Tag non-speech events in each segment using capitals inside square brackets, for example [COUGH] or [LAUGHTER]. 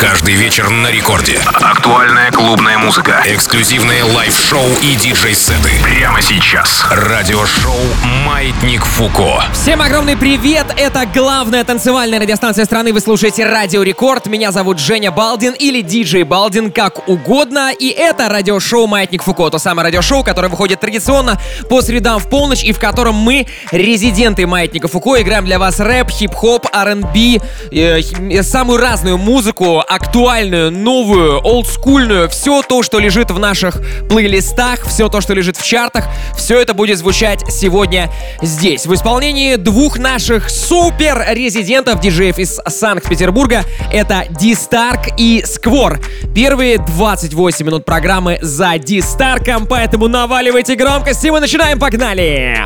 Каждый вечер на рекорде. Актуальная клубная музыка. Эксклюзивные лайв-шоу и диджей-сеты. Прямо сейчас. Радиошоу «Маятник Фуко». Всем огромный привет! Это главная танцевальная радиостанция страны. Вы слушаете Радио Рекорд. Меня зовут Женя Балдин или Диджей Балдин, как угодно. И это радиошоу «Маятник Фуко». То самое радиошоу, которое выходит традиционно по средам в полночь и в котором мы, резиденты «Маятника Фуко», играем для вас рэп, хип-хоп, R&B, э, самую разную музыку, актуальную, новую, олдскульную, все то, что лежит в наших плейлистах, все то, что лежит в чартах, все это будет звучать сегодня здесь. В исполнении двух наших супер резидентов диджеев из Санкт-Петербурга. Это Дистарк и Сквор. Первые 28 минут программы за Дистарком, поэтому наваливайте громкости, мы начинаем, погнали!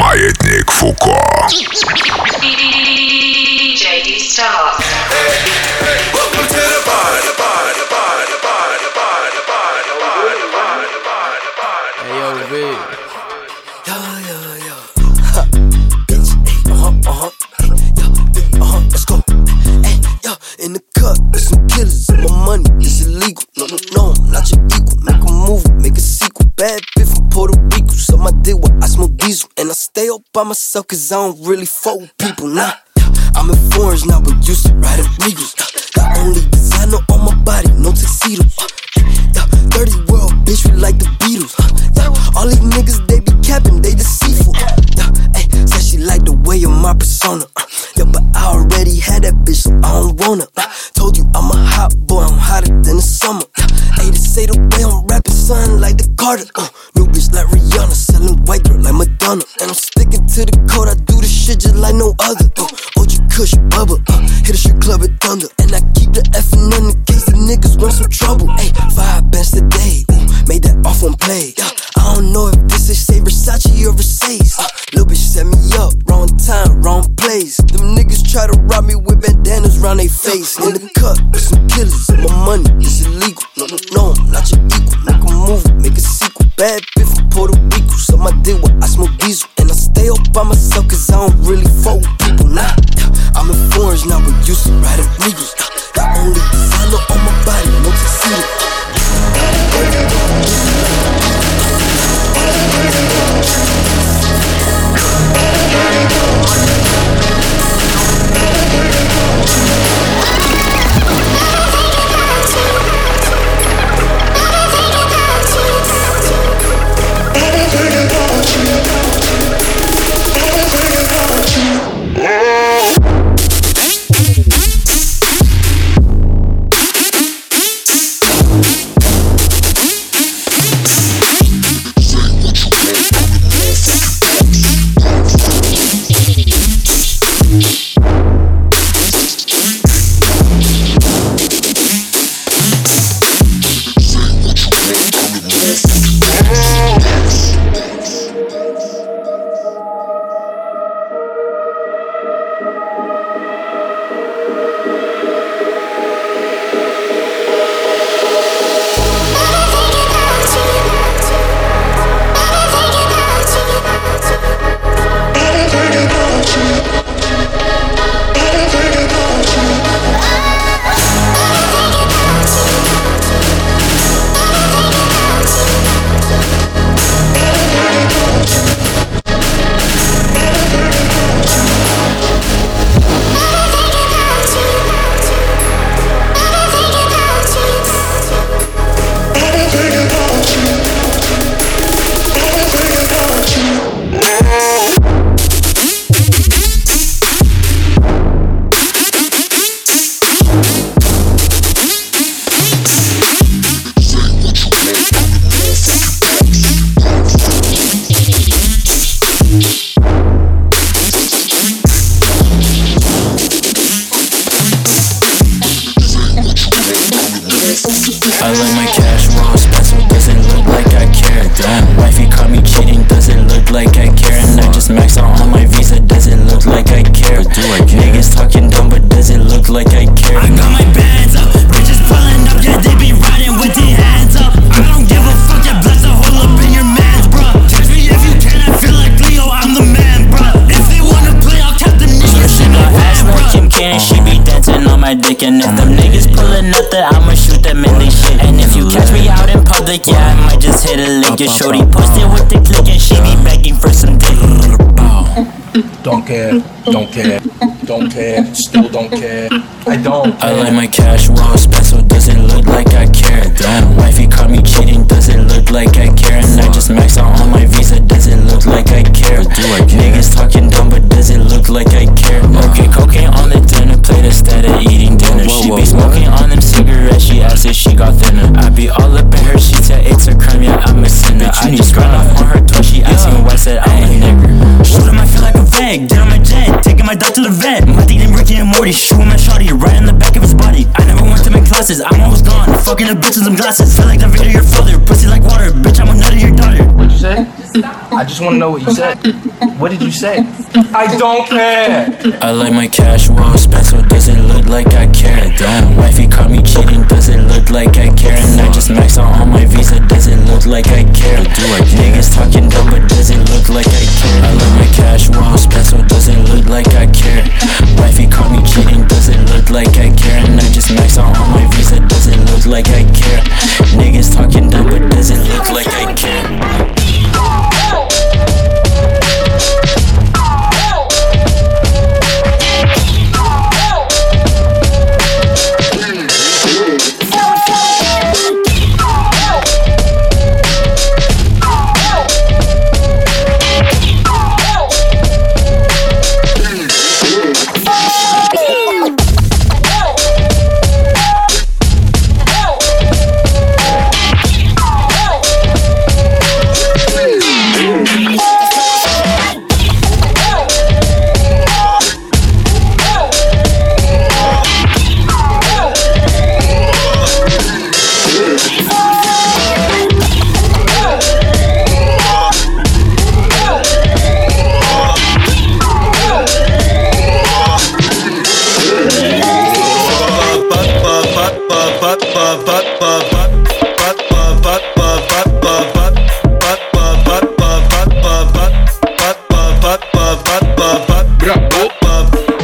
Маятник Фуко. DJ D-Star. The there's some killers. My money is illegal. No, no, no, I'm not your equal. Make a movie, make a sequel. Bad bitch from Puerto Rico. So my deal with I smoke diesel. And I stay up by myself cause I don't really fuck with people. Nah, I'm in foreigns now, but used to riding Regals. The only designer on my body, no tuxedo. Uh, yeah, dirty world, bitch, we like the Beatles. Uh, yeah, all these niggas, they be capping, they deceitful. Yeah, ay, said she like the way of my persona. Uh, yeah, but I already had that bitch, so I don't wanna. Uh, told you I'm a hot boy, I'm hotter than the summer. They say the way I'm rapping, son, like the Carter. Uh, new bitch like Rihanna, selling white girl like Madonna. And I'm sticking to the code, I do this shit just like no other. Uh, OG Kush, Bubba, uh, hit a strip club at Thunder. And I keep the F in in case the niggas want some trouble. Ay, five bands today, ooh, made that off on play. Yeah, I don't know if this is say Versace or Versace. Uh, little bitch set me up, wrong time, wrong place. Them niggas try to rob me with bandanas round they face. In the cup, with some killers, my money is illegal. No, no, no, I'm not your equal. Make a movie, make a sequel. Bad bitch from Puerto Rico, so my deal with I smoke diesel. And I stay up by myself cause I don't really fuck with people. Nah, I'm in foreigns now, but used to riding Regals. The only designer on my body, Your shorty posted with the click and she be begging for some dick. [LAUGHS] Don't care, don't care, don't care, still don't care. I don't. Care. I like my cash well spent, so does it look Sinner. I just ran off on her toy, she asking why, said I'm a nigger. Shoot him, I feel like a fag. Get on my jet, taking my dog to the vet. My thing named Ricky and Morty, shooting my shotty right in the back of his body. I never went to my classes, I'm always gone. Fucking a bitch in some glasses. Feel like the video your father, pussy like water. Bitch, I'm a nut of your daughter. What'd say? I just want to know what you said. What did you say? I don't care. I like my cash well spent, so does it look like I care? Damn, wifey caught me cheating, does it look like I care? And I just maxed out on my visa, does it look like I care? Do I Niggas talking dumb, but does it look like I care? I like my cash well spent, so does it look like I care? Wifey caught me cheating, does it look like I care? And I just maxed out on my visa, does it look like I care? Niggas talking dumb, but does it look like I care?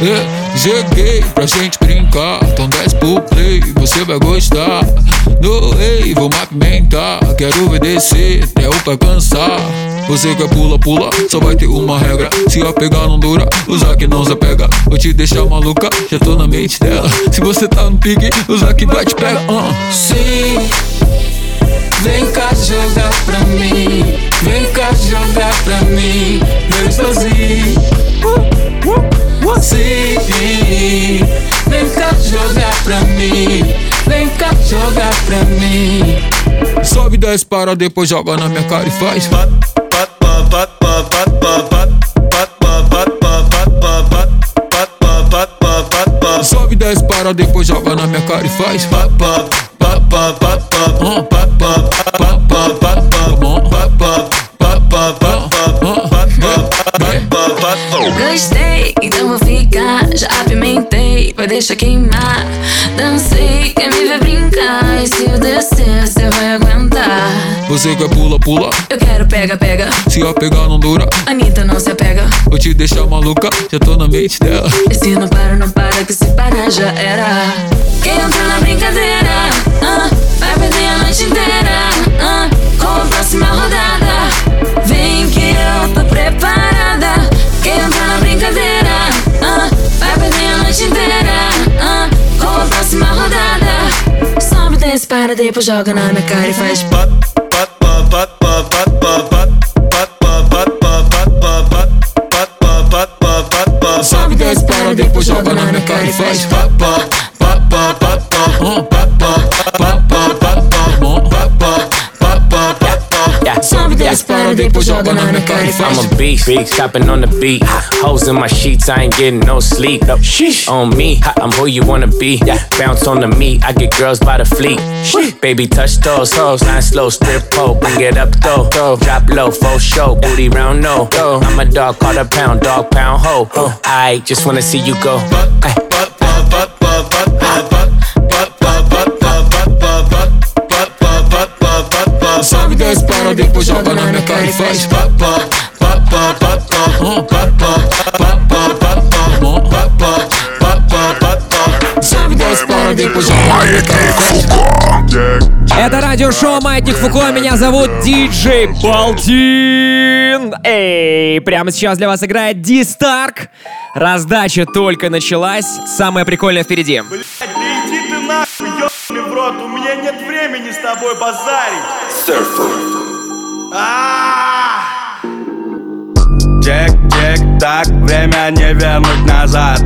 É, Cheguei pra gente brincar, então desce pro play, você vai gostar. No rei, vou movimentar, quero obedecer até o pai cansar. Você quer pula, pula, só vai ter uma regra. Se a pegar não dura, usar que não se apega. Vou te deixar maluca, já tô na mente dela. Se você tá no pique, usar que vai te pega. Uh. Sim, vem cá jogar pra mim. Vem cá jogar pra mim, meu sozinho. Uh. Sim, vem cá jogar pra mim, vem cá jogar pra mim. Sobe dez para depois joga na minha cara e faz. Pat, pat, pat, pat, pat, pat, pat. Sobe 10 para depois joga na minha cara e faz. Pá, pá, pá, pá, pá, pá, Gostei, então vou ficar. Já apimentei, vai deixar queimar. Dancei, quer me ver brincar. E se eu descer, você vai aguentar. Você quer pula, pula. Eu quero pega, pega. Se a pegar não dura, Anitta não se apega. vou te deixar maluca, já tô na mente dela. E se não para, não para, que se parar já era. Quem entrou na brincadeira, ah, vai perder a noite inteira. ah, pensa, para, depois joga na minha cara e faz pop, pop, pop, pop, pop, pop, pop, pop. Sobe, desce, para, depois joga na minha cara e faz pop desce, para, depois joga na minha cara e faz. I'm a beast, beast, chopping on the beat. Ah. Hoes in my sheets, I ain't getting no sleep. No, sheesh. On me, I'm who you wanna be. Yeah, bounce on the meat, I get girls by the fleet. Baby, touch those hoes, line slow, strip pole, bring it up though. Drop low, full show, booty round no. go. I'm a dog, call a pound, dog pound ho. I just wanna see you go. Ay. Desce, para, depois joga na minha cara e faz. Вик уже Это радиошоу Маятник Фуко, меня зовут Диджей Балтин. Эй, прямо сейчас для вас играет Ди Старк. Раздача только началась, самое прикольное впереди. Блядь, да иди ты нахуй, ёбаный в рот, у меня нет времени с тобой базарить. А! Тик, тик, так, время не вернуть назад.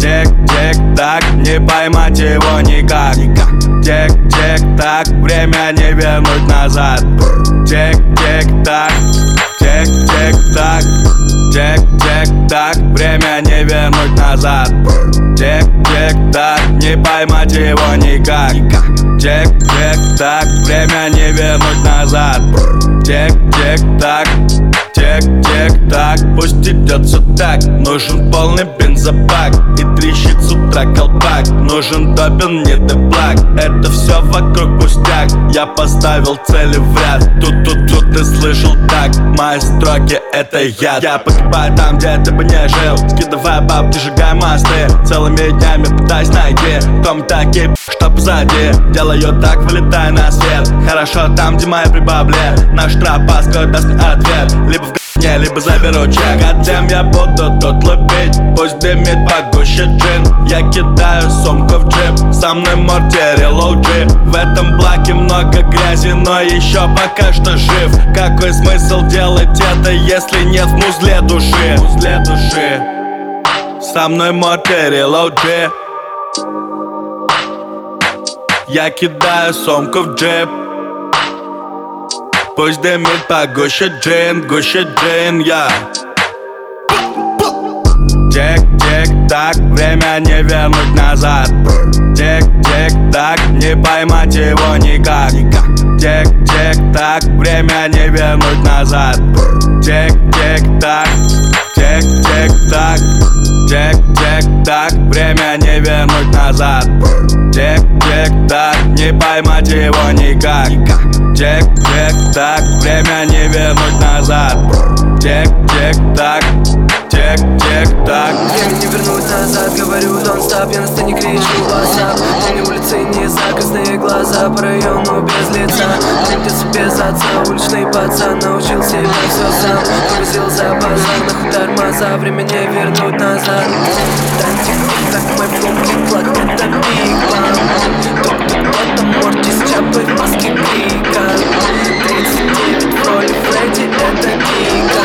Тик, тик, так, не поймать его никак. Тик, тик, так, время не вернуть назад. Тик, тик, так, тик, тик, так так, время не вернуть назад. Тик, тик, так, не поймать его никак. Тик, тик, так, время не вернуть назад. Тик, тик, так, пусть идет все так Нужен полный бензобак И трещит с утра колпак. Нужен допин, не деплак Это все вокруг пустяк. Я поставил цели в ряд. Тут, тут, тут ты слышал так. Мои строки это я Я погибаю там, где ты бы не жил. Скидывая бабки, сжигая мосты. Целыми днями пытаясь найти. В ком такие, что позади. Делаю так, вылетая на свет. Хорошо там, где мои прибавли Наш тропа скоро даст мне ответ. Либо в г***не, либо заберу чек. Отдем я буду тут лупить. Пусть дымит погуще джин. Я кидаю сумку в джип. Со мной мортири лоуджи. В этом блоке много грязи Но еще пока что жив. Какой смысл делать это, если нет в музле души? Музле души. Со мной мортири лоуджи Я кидаю сумку в джип. Пусть дымит погуще джин, гуще джин, я. Тик, тик, так, время не вернуть назад. Тик, тик, так, не поймать его никак. Тик, тик, так, время не вернуть назад. Тик, тик, так, тик, тик, так так, время не вернуть назад. Тик, тик, так, не поймать его никак. Тик, тик, так, время не вернуть назад. Тик, тик, тик, так. Время не вернуть назад, говорю, don't stop Я на сцене кричу WhatsApp На улице не закрытые глаза По району без лица. Крутится без отца Уличный пацан научил себя все сам. Повозил за базар на хуй тормоза Время не вернуть назад. Так, тик, так, мой флоу, это биг бам Тук-тук, это Морти с чапой в маске крика 39 в роли Фредди, это Кика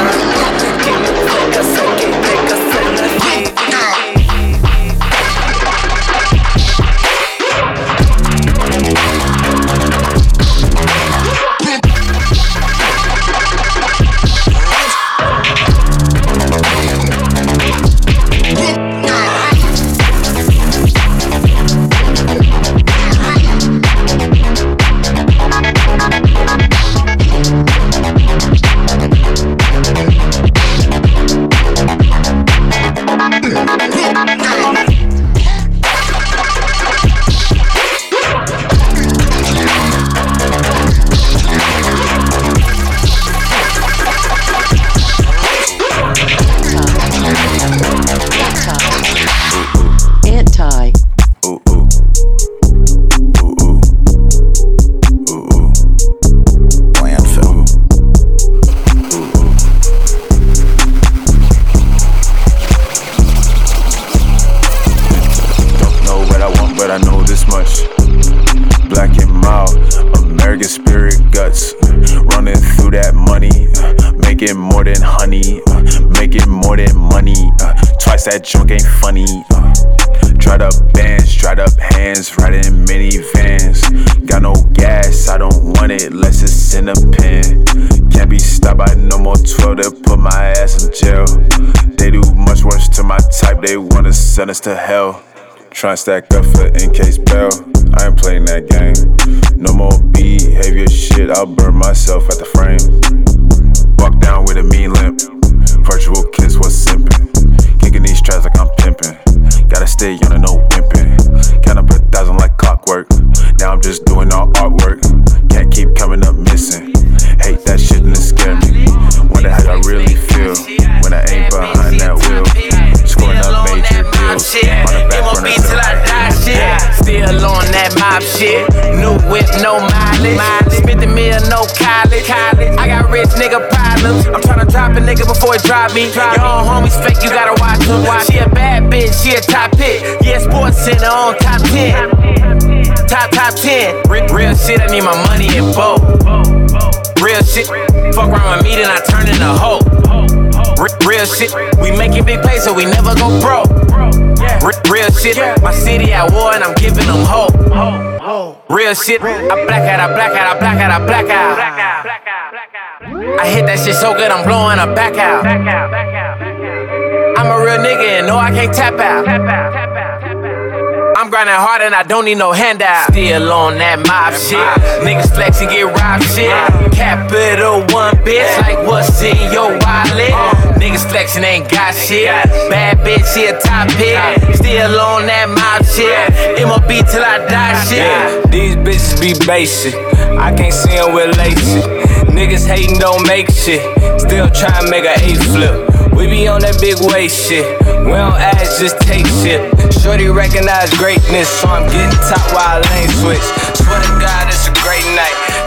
Try and stack up for no mileage. Spent the meal, no college. I got rich nigga problems. I'm tryna drop a nigga before it drop me. Your own homies fake, you gotta watch them. She a bad bitch, she a top hit. Yeah, Sports Center on top 10. Top, top 10. Real, shit, I need my money in both. Real shit. Fuck around with me, then I turn into hoe. Real shit. We making big pay, so we never go broke. Real shit. My city at war, and I'm giving them hope. Real shit. I black out, I black out, I black out, I black out. I hit that shit so good, I'm blowing a back out. I'm a real nigga and no, I can't tap out. I'm grinding hard and I don't need no handout. Still on that mob shit. Niggas flex and get robbed shit. Capital One bitch, like what's in your wallet? Niggas flexing ain't got shit. Bad bitch, she a top hit. Still on that mob shit. MOB till I die shit. These bitches be basic. I can't see them with lacy. Niggas hating don't make shit. Still trying to make a A flip. We be on that big weight shit. We don't ask, just take shit. Shorty recognize greatness, so I'm getting top while I lane switch. Swear to God, it's a great night.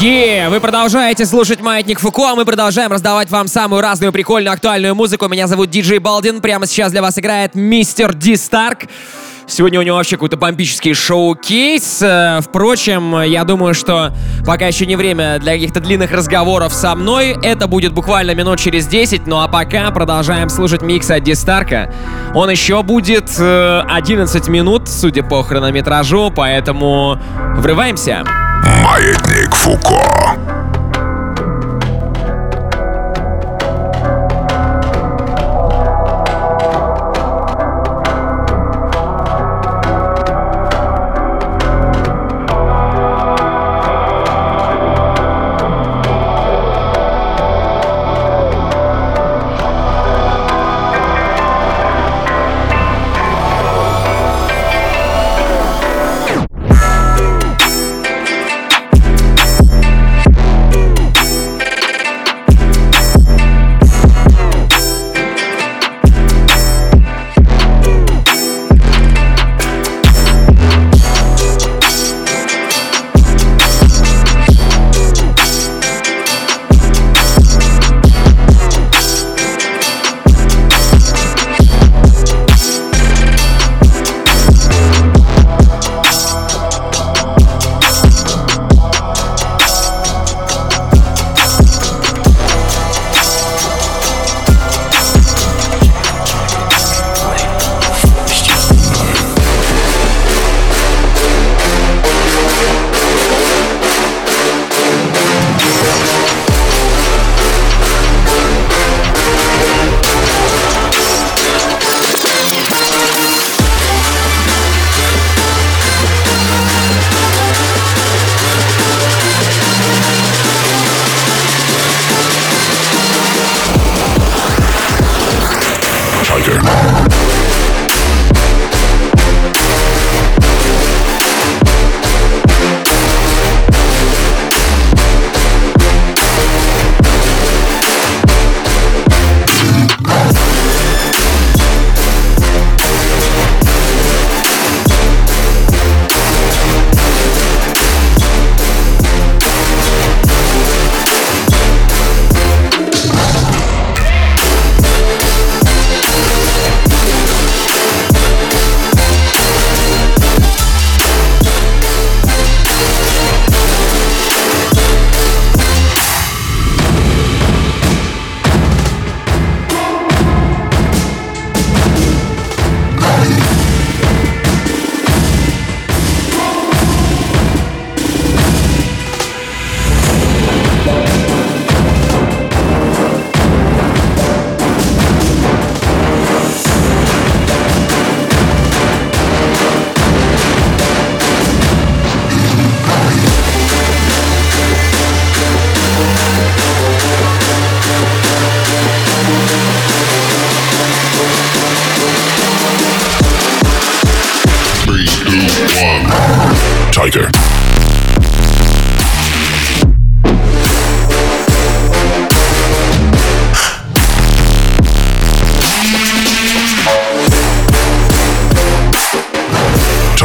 Е, вы продолжаете слушать Маятник Фуко, а мы продолжаем раздавать вам самую разную прикольную актуальную музыку. Меня зовут Диджей Балдин. Прямо сейчас для вас играет Мистер Ди Старк. Сегодня у него вообще какой-то бомбический шоу-кейс. Э, Впрочем, я думаю, что пока еще не время для каких-то длинных разговоров со мной. Это будет буквально минут через 10. Ну а пока продолжаем слушать микс от Ди Старка. Он еще будет э, 11 минут, судя по хронометражу, поэтому врываемся. Маятник Фуко.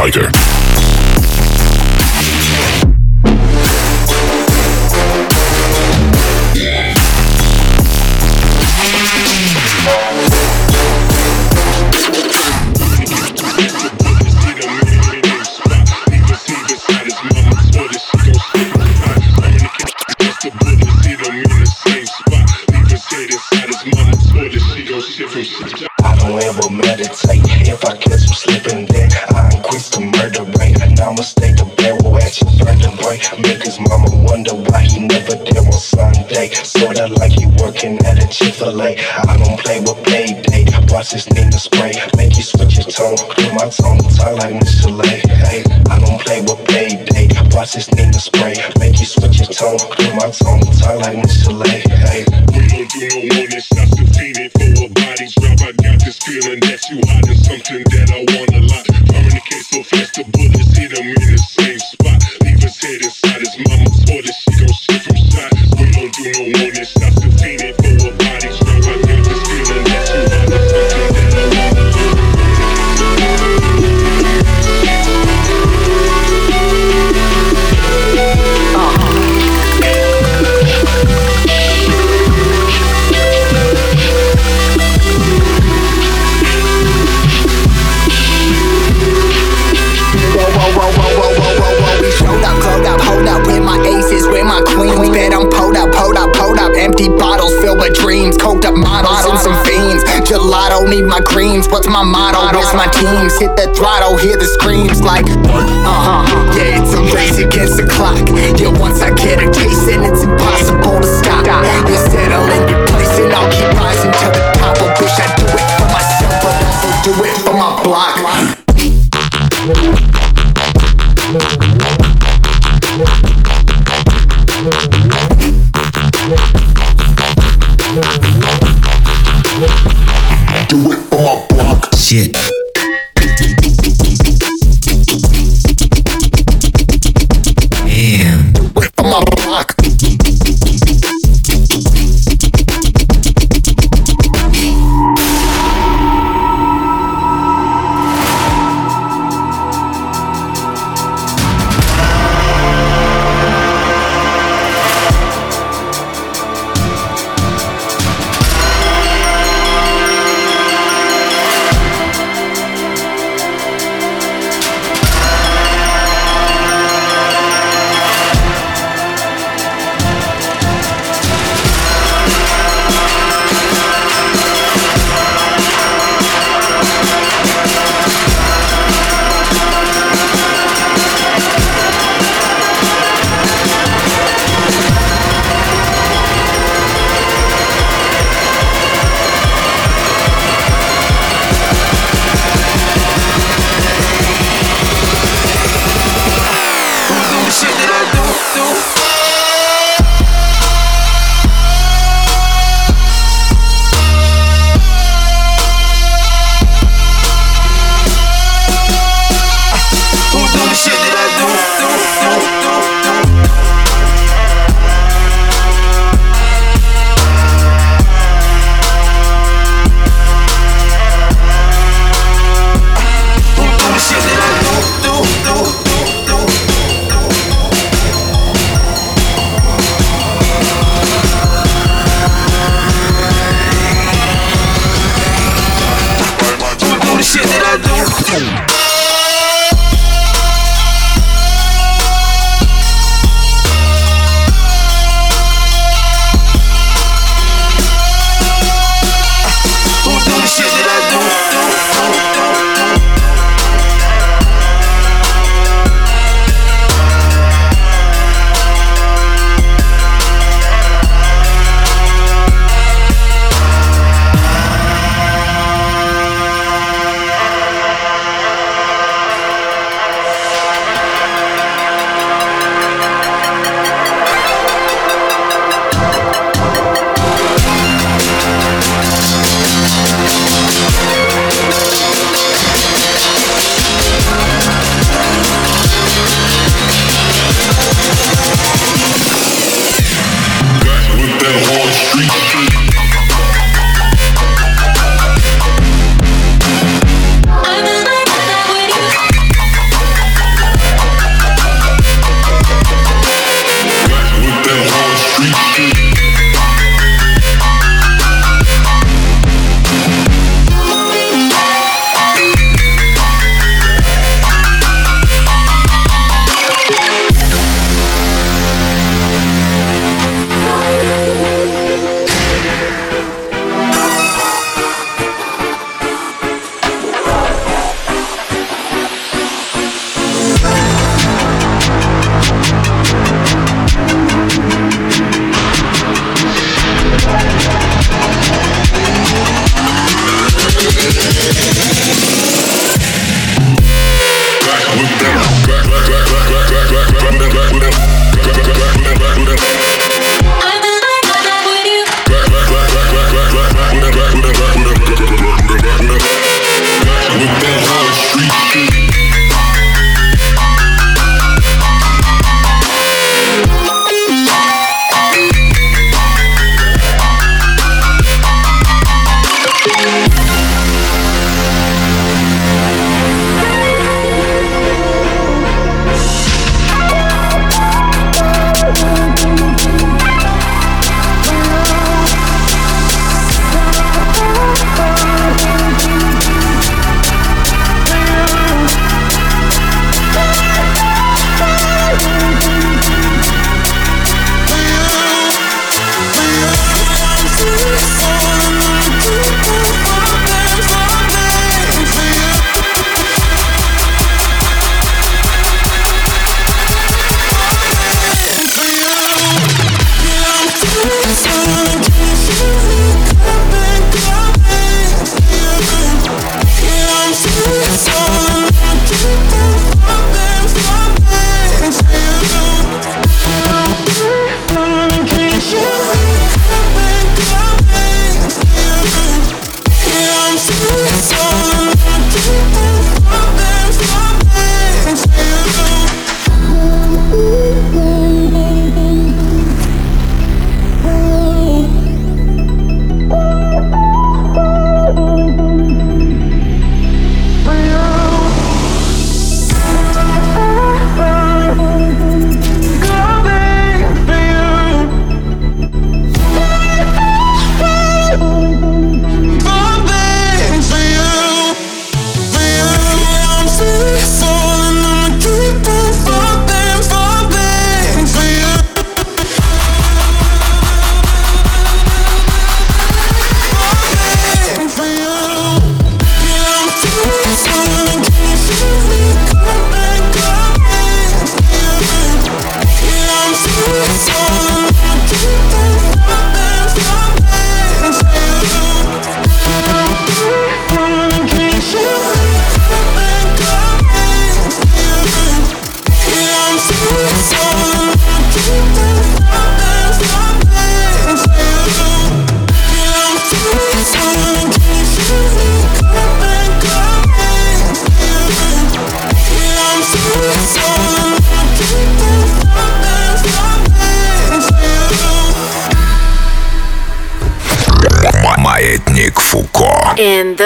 tighter. Pizza like you working at a Chick-fil-A. I don't play with payday. Watch this nigga spray. Make you switch your tone. Clear my tongue. talk like Michelet. Hey, I don't play with payday. Watch this nigga spray. Make you switch your tone. Clear my tongue. talk like Mr. Lay? means. What's my motto? Where's my teams? Hit the throttle, hear the screams like, uh huh. Yeah, it's a race against the clock. Yeah, once I get a case, and it's impossible to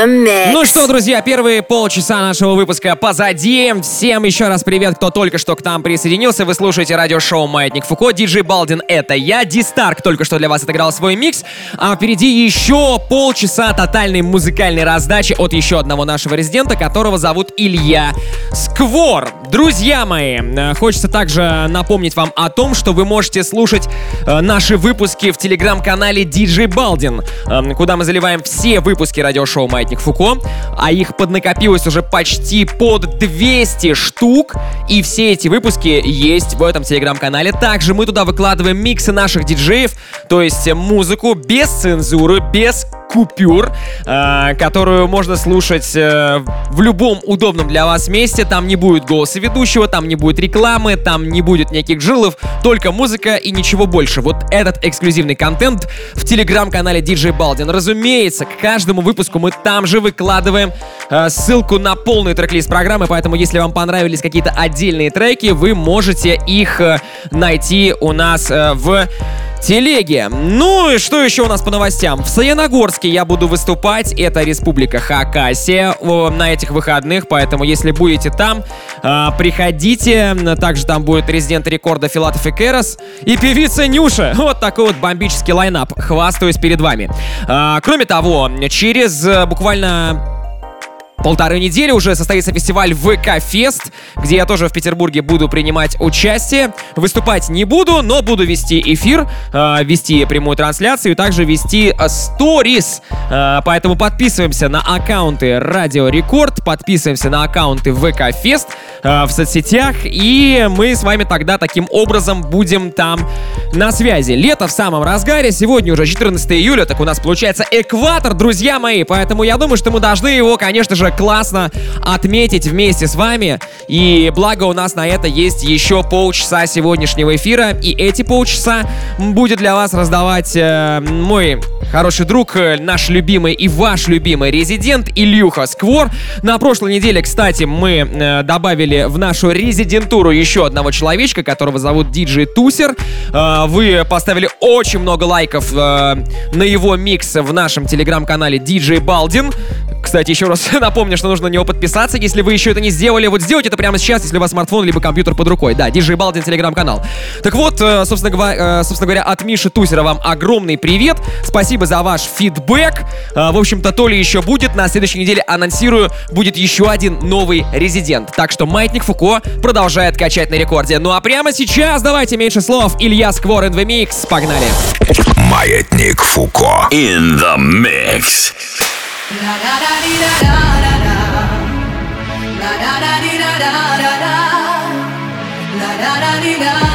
Anladın? Друзья, первые полчаса нашего выпуска позади. Всем еще раз привет, кто только что к нам присоединился. Вы слушаете радиошоу «Маятник Фуко». Диджей Балдин — это я. Дистарк только что для вас отыграл свой микс. А впереди еще полчаса тотальной музыкальной раздачи от еще одного нашего резидента, которого зовут Илья Сквор. Друзья мои, э, хочется также напомнить вам о том, что вы можете слушать э, наши выпуски в телеграм-канале DJ Балдин, э, куда мы заливаем все выпуски радиошоу «Маятник Фуко», а их поднакопилось уже почти под 200 штук, и все эти выпуски есть в этом телеграм-канале. Также мы туда выкладываем миксы наших диджеев, то есть музыку без цензуры, без купюр, э, которую можно слушать э, в любом удобном для вас месте. Там не будет голоса ведущего, там не будет рекламы, там не будет никаких жилов, только музыка и ничего больше. Вот этот эксклюзивный контент в телеграм-канале DJ Балдин. Разумеется, к каждому выпуску мы там же выкладываем э, ссылку на полный трек-лист программы, поэтому если вам понравились какие-то отдельные треки, вы можете их найти у нас в телеге. Ну и что еще у нас по новостям? В Саяногорске я буду выступать. Это Республика Хакасия на этих выходных, поэтому если будете там, э, приходите. Также там будет резидент рекорда Филатов и Керос и певица Нюша. Вот такой вот бомбический лайнап. Хвастаюсь перед вами. Э, кроме того, через э, буквально полторы недели уже состоится фестиваль ВК Фест, где я тоже в Петербурге буду принимать участие. Выступать не буду, но буду вести эфир, э, вести прямую трансляцию также вести э, сторис. Э, поэтому подписываемся на аккаунты Радио Рекорд, подписываемся на аккаунты ВК Фест э, в соцсетях, и мы с вами тогда таким образом будем там на связи. Лето в самом разгаре, сегодня уже 14 июля, так у нас получается экватор, друзья мои, поэтому я думаю, что мы должны его, конечно же, уже классно отметить вместе с вами. И благо у нас на это есть еще полчаса сегодняшнего эфира. И эти полчаса будет для вас раздавать э, мой хороший друг, э, наш любимый и ваш любимый резидент Ильюха Сквор. На прошлой неделе, кстати, мы э, добавили в нашу резидентуру еще одного человечка, которого зовут Диджей Тусер. Э, вы поставили очень много лайков э, на его микс в нашем телеграм-канале DJ Балдин. Кстати, еще раз [LAUGHS] напомню, что нужно на него подписаться. Если вы еще это не сделали, вот сделайте это прямо сейчас, если у вас смартфон либо компьютер под рукой. Да, DJ Балдин, телеграм-канал. Так вот, э, собственно, гва- э, собственно говоря, от Миши Тусера вам огромный привет. Спасибо за ваш фидбэк. Э, в общем-то, то ли еще будет. На следующей неделе анонсирую, будет еще один новый резидент. Так что Маятник Фуко продолжает качать на рекорде. Ну а прямо сейчас давайте меньше слов. Илья Сквор in the Погнали. Маятник Фуко in the Mix. La da da dee da da da da. La da da dee da.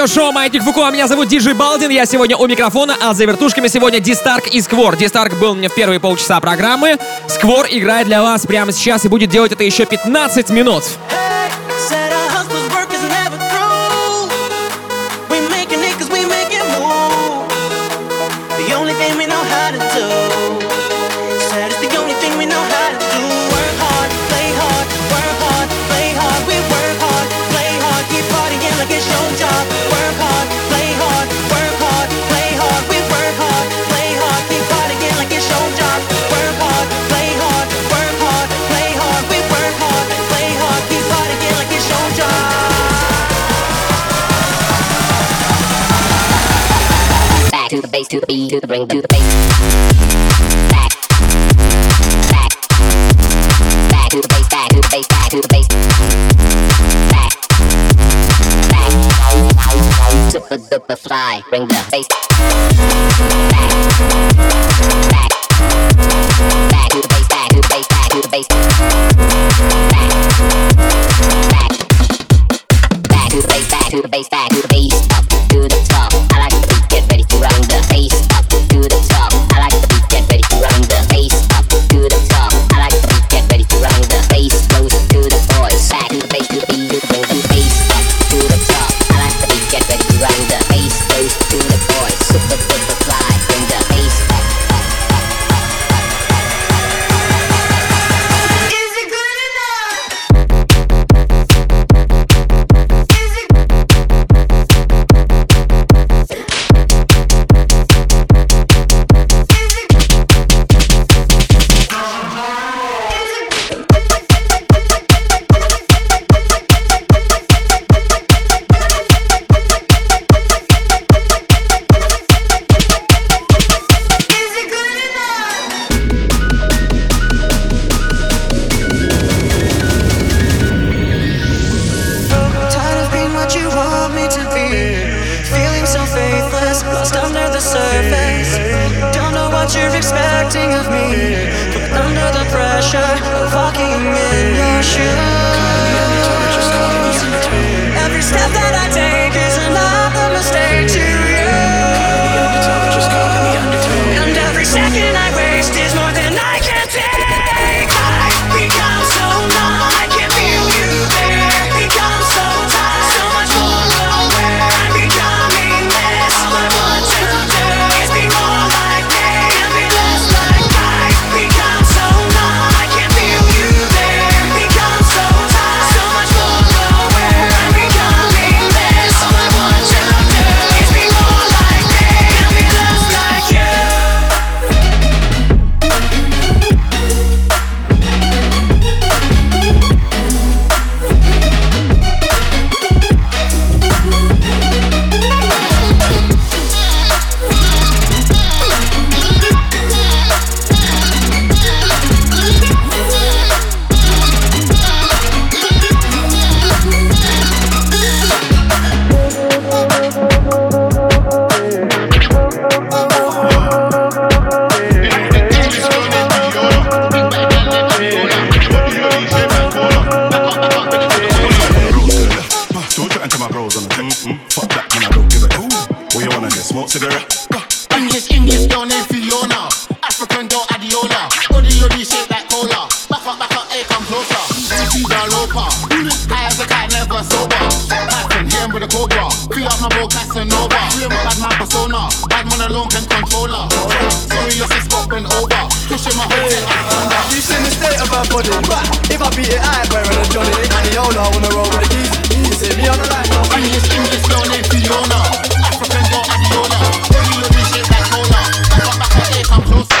радиошоу Маятник Фукуа. Меня зовут Диджей Балдин. Я сегодня у микрофона, а за вертушками сегодня Дистарк и Сквор. Дистарк был у меня в первые полчаса программы. Сквор играет для вас прямо сейчас и будет делать это еще 15 минут. beat, do the bring, the bass. Back, back, back, the bass, back, the bass, back, the bass. Back, back, super duper fly, bring the bass. Back, back, back, to the bass, back, to the bass, back, to the bass. what you're expecting of me. But under the pressure of walking in your shoes, every step that I take. in my hoodie. You seen the state of my body. If I beat it, I ain't wearing a Johnny. And the owner wanna roll with the keys. You see me on the line. English, English girl named Fiona. African girl Adiola. When you look me shit like Cola. Come back and here, come closer.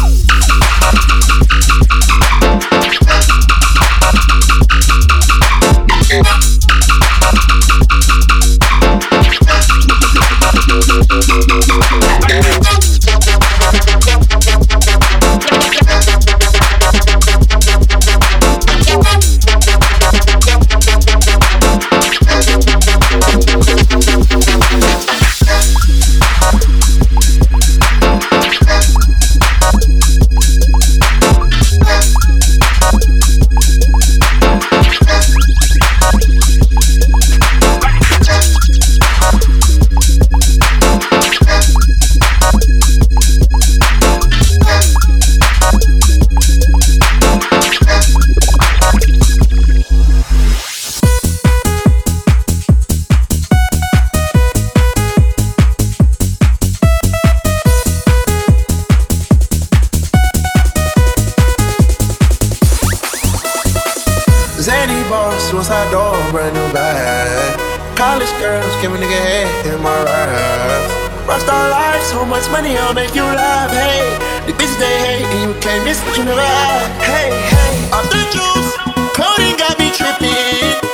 Rockstar life, so much money, I'll make you laugh. Hey, the bitches they hate, and you can't miss what you never had. Hey, hey, off the juice, coding got me tripping.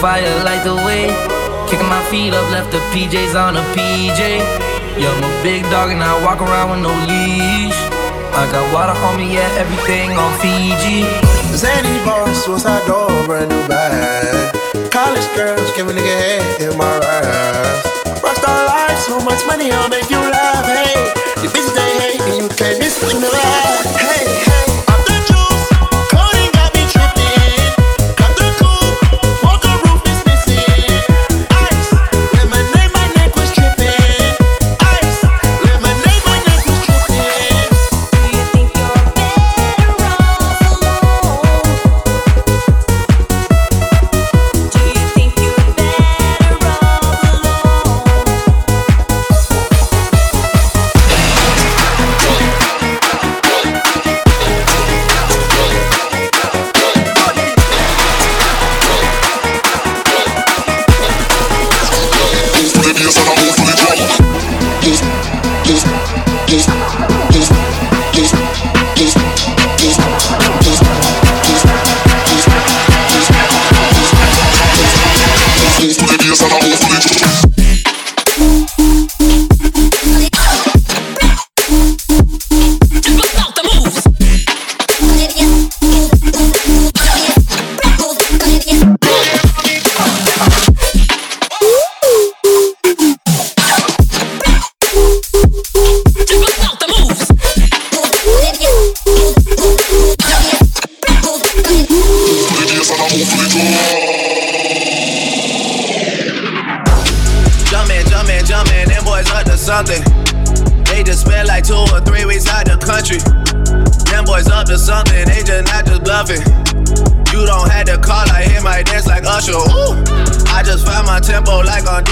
Fire light the way. Kicking my feet up, left the PJs on a PJ. Yeah, I'm a big dog and I walk around with no leash. I got water on me, yeah, everything on Fiji. Zany boss, suicide door, brand new bag. College girls, give a nigga head in my raps. Rockstar life, so much money, I'll make you laugh. Hey, the bitches they hate, and you can't miss what you never had.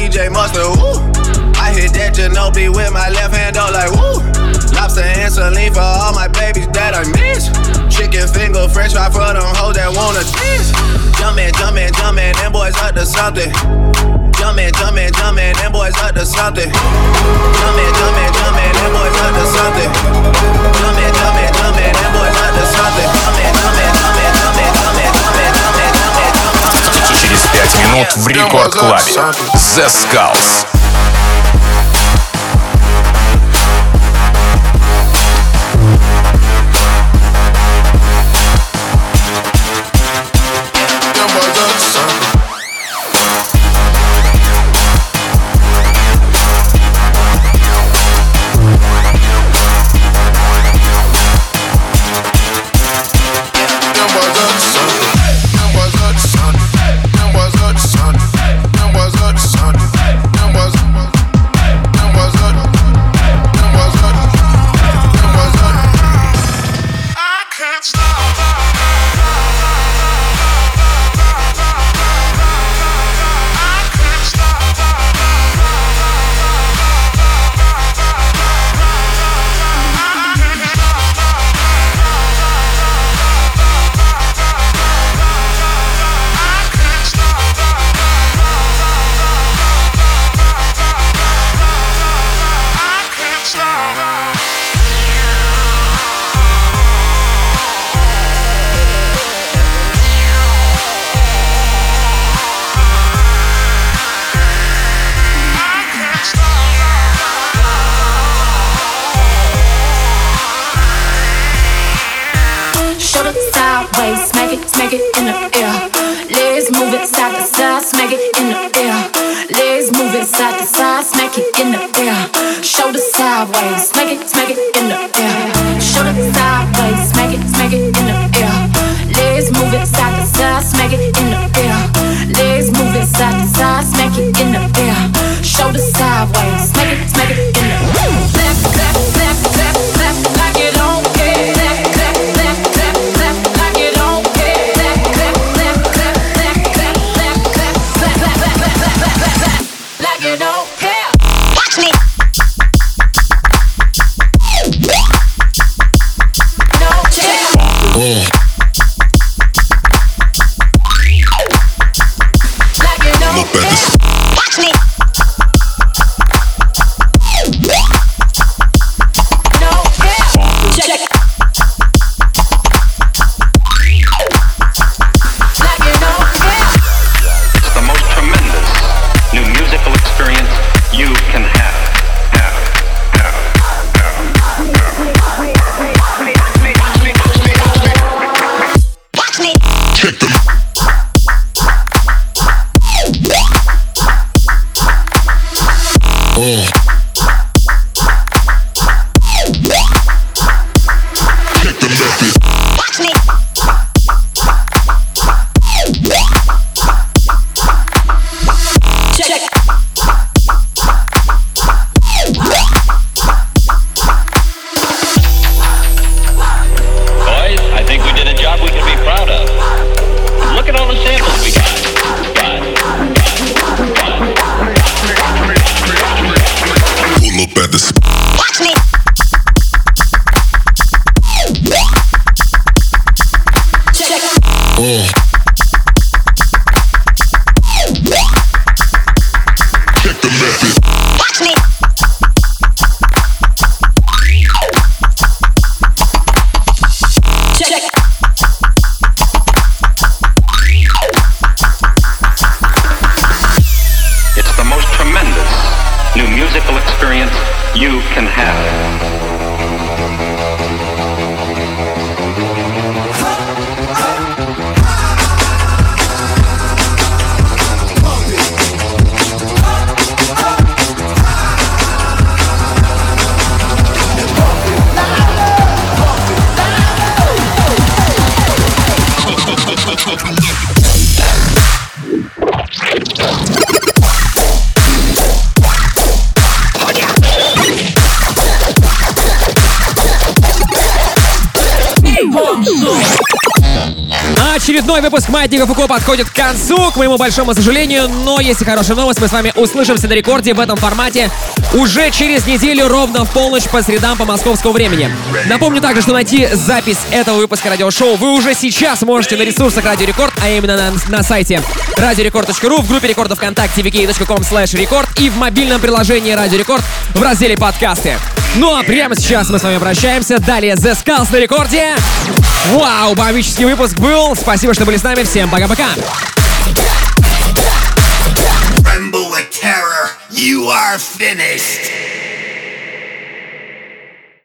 DJ Mustard. Ooh. I hit that Ginobili with my left hand, though, like woo. Lobster and saline for all my babies that I miss. Chicken finger, french fry for them hoes that wanna dance. Jumpin', jumpin', jumpin', them boys up to something. Jumpin', jumpin', jumpin', them boys up to something. Jumpin', jumpin', jumpin', them boys up to something. Jumpin', jumpin', jumpin', them boys up to something. Jumpin', jumpin', минут в Рекорд Клабе. The Skulls. Sideways, smack it, smack it in the air. Legs move it side to side, smack it in the air. Legs move it side to side, smack it in the air. Shoulder sideways, smack it, smack it in the air. Shoulder sideways, smack it, smack it in the air. Legs move it side to side, smack it in the air. Legs move it side to side, smack it in the air. Shoulder sideways, smack it, smack it Очередной выпуск Маятника Фуко подходит к концу, к моему большому сожалению, но есть и хорошая новость, мы с вами услышимся на рекорде в этом формате уже через неделю ровно в полночь по средам по московскому времени. Напомню также, что найти запись этого выпуска радиошоу вы уже сейчас можете на ресурсах Радио Рекорд, а именно на, на сайте radiorecord.ru, в группе рекордов ВКонтакте vk.com slash record и в мобильном приложении Радио Рекорд в разделе подкасты. Ну а прямо сейчас мы с вами прощаемся. Далее The Skulls на рекорде. Вау, бомбический выпуск был. Спасибо, что были с нами. Всем пока-пока. You are finished.